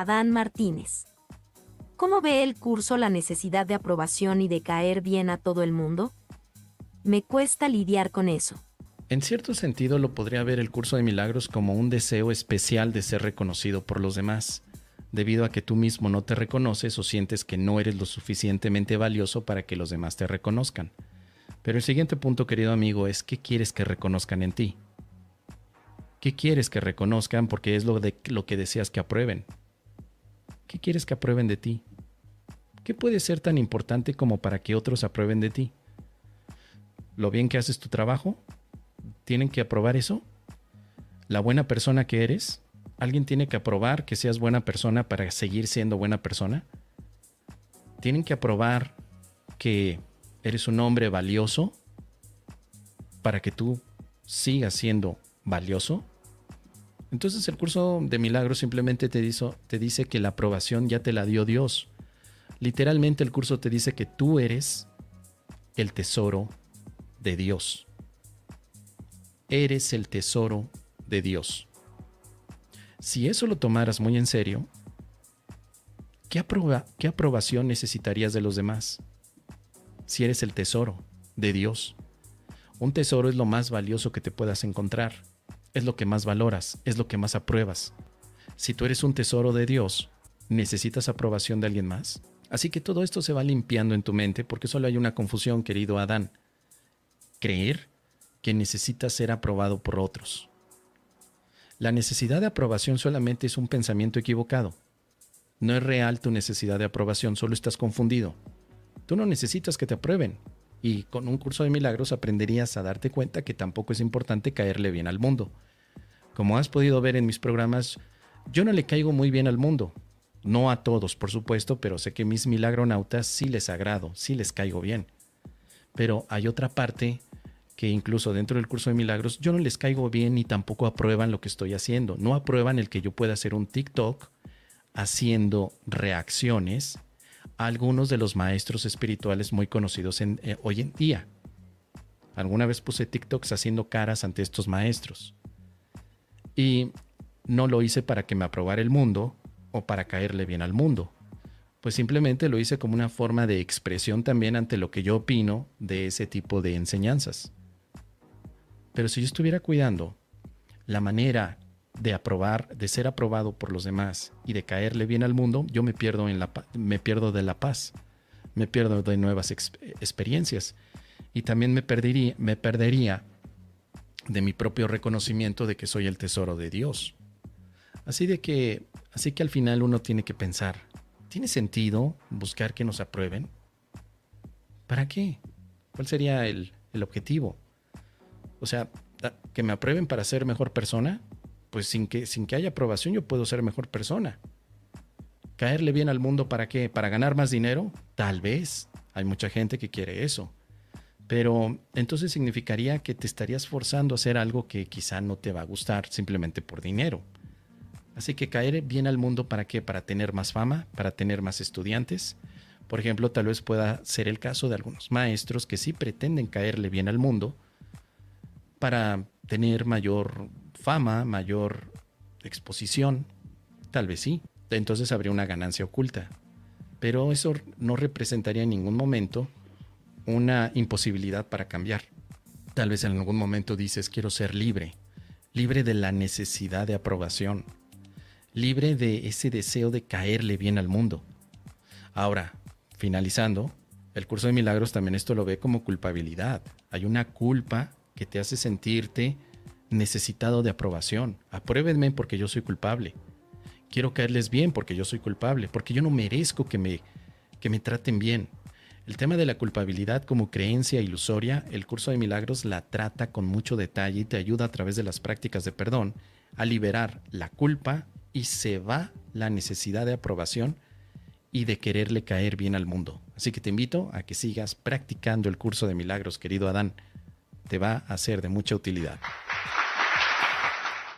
Adán Martínez. ¿Cómo ve el curso la necesidad de aprobación y de caer bien a todo el mundo? Me cuesta lidiar con eso. En cierto sentido lo podría ver el curso de milagros como un deseo especial de ser reconocido por los demás, debido a que tú mismo no te reconoces o sientes que no eres lo suficientemente valioso para que los demás te reconozcan. Pero el siguiente punto, querido amigo, es ¿qué quieres que reconozcan en ti? ¿Qué quieres que reconozcan porque es lo, de, lo que deseas que aprueben? ¿Qué quieres que aprueben de ti? ¿Qué puede ser tan importante como para que otros aprueben de ti? ¿Lo bien que haces tu trabajo? tienen que aprobar eso? ¿La buena persona que eres? ¿Alguien tiene que aprobar que seas buena persona para seguir siendo buena persona? ¿Tienen que aprobar que eres un hombre valioso para que tú sigas siendo valioso? Entonces el curso de milagros simplemente te, te dice que la aprobación ya te la dio Dios. Literalmente el curso te dice que tú eres el tesoro de Dios eres el tesoro de Dios. Si eso lo tomaras muy en serio, ¿qué, aprobación necesitarías de los demás? Si eres el tesoro de Dios. Un tesoro es lo más valioso que te puedas encontrar. Es lo que más valoras, es lo que más apruebas. Si tú eres un tesoro de Dios, ¿necesitas aprobación de alguien más? Así que todo esto se va limpiando en tu mente porque solo hay una confusión, querido Adán. Creer que necesita ser aprobado por otros. La necesidad de aprobación solamente es un pensamiento equivocado. No es real tu necesidad de aprobación, solo estás confundido. Tú no necesitas que te aprueben. Y con un curso de milagros aprenderías a darte cuenta que tampoco es importante caerle bien al mundo. Como has podido ver en mis programas, yo no le caigo muy bien al mundo. No a todos, por supuesto, pero sé que mis milagronautas sí les agrado, sí les caigo bien. Pero hay otra parte que incluso dentro del curso de milagros yo no les caigo bien ni tampoco aprueban lo que estoy haciendo. No aprueban el que yo pueda hacer un TikTok haciendo reacciones algunos de los maestros espirituales muy conocidos eh, hoy en día. Alguna vez puse TikToks haciendo caras ante estos maestros. Y no lo hice para que me aprobara el mundo o para caerle bien al mundo. Pues simplemente lo hice como una forma de expresión también ante lo que yo opino de ese tipo de enseñanzas. Pero si yo estuviera cuidando la manera de aprobar, de ser aprobado por los demás y de caerle bien al mundo, yo me pierdo, en la, me pierdo de la paz, me pierdo de nuevas experiencias y también me perdería, me perdería de mi propio reconocimiento de que soy el tesoro de Dios. Así de que, así que al final uno tiene que pensar, ¿tiene sentido buscar que nos aprueben? ¿Para qué? ¿Cuál sería el, el objetivo? O sea, que me aprueben para ser mejor persona, pues sin que, sin que haya aprobación yo puedo ser mejor persona. ¿Caerle bien al mundo para qué? ¿Para ganar más dinero? Tal vez. Hay mucha gente que quiere eso. Pero entonces significaría que te estarías forzando a hacer algo que quizá no te va a gustar simplemente por dinero. Así que caer bien al mundo para qué? Para tener más fama, para tener más estudiantes. Por ejemplo, tal vez pueda ser el caso de algunos maestros que sí pretenden caerle bien al mundo, para tener mayor fama, mayor exposición. Tal vez sí. Entonces habría una ganancia oculta. Pero eso no representaría en ningún momento una imposibilidad para cambiar. Tal vez en algún momento dices quiero ser libre, libre de la necesidad de aprobación, libre de ese deseo de caerle bien al mundo. Ahora, finalizando, el curso de milagros también esto lo ve como culpabilidad. Hay una culpa que te hace sentirte necesitado de aprobación. Apruébenme porque yo soy culpable. Quiero caerles bien porque yo soy culpable, porque yo no merezco que me, que me traten bien. El tema de la culpabilidad como creencia ilusoria, el curso de milagros la trata con mucho detalle y te ayuda a través de las prácticas de perdón a liberar la culpa y se va la necesidad de aprobación y de quererle caer bien al mundo. Así que te invito a que sigas practicando el curso de milagros, querido Adán te va a ser de mucha utilidad.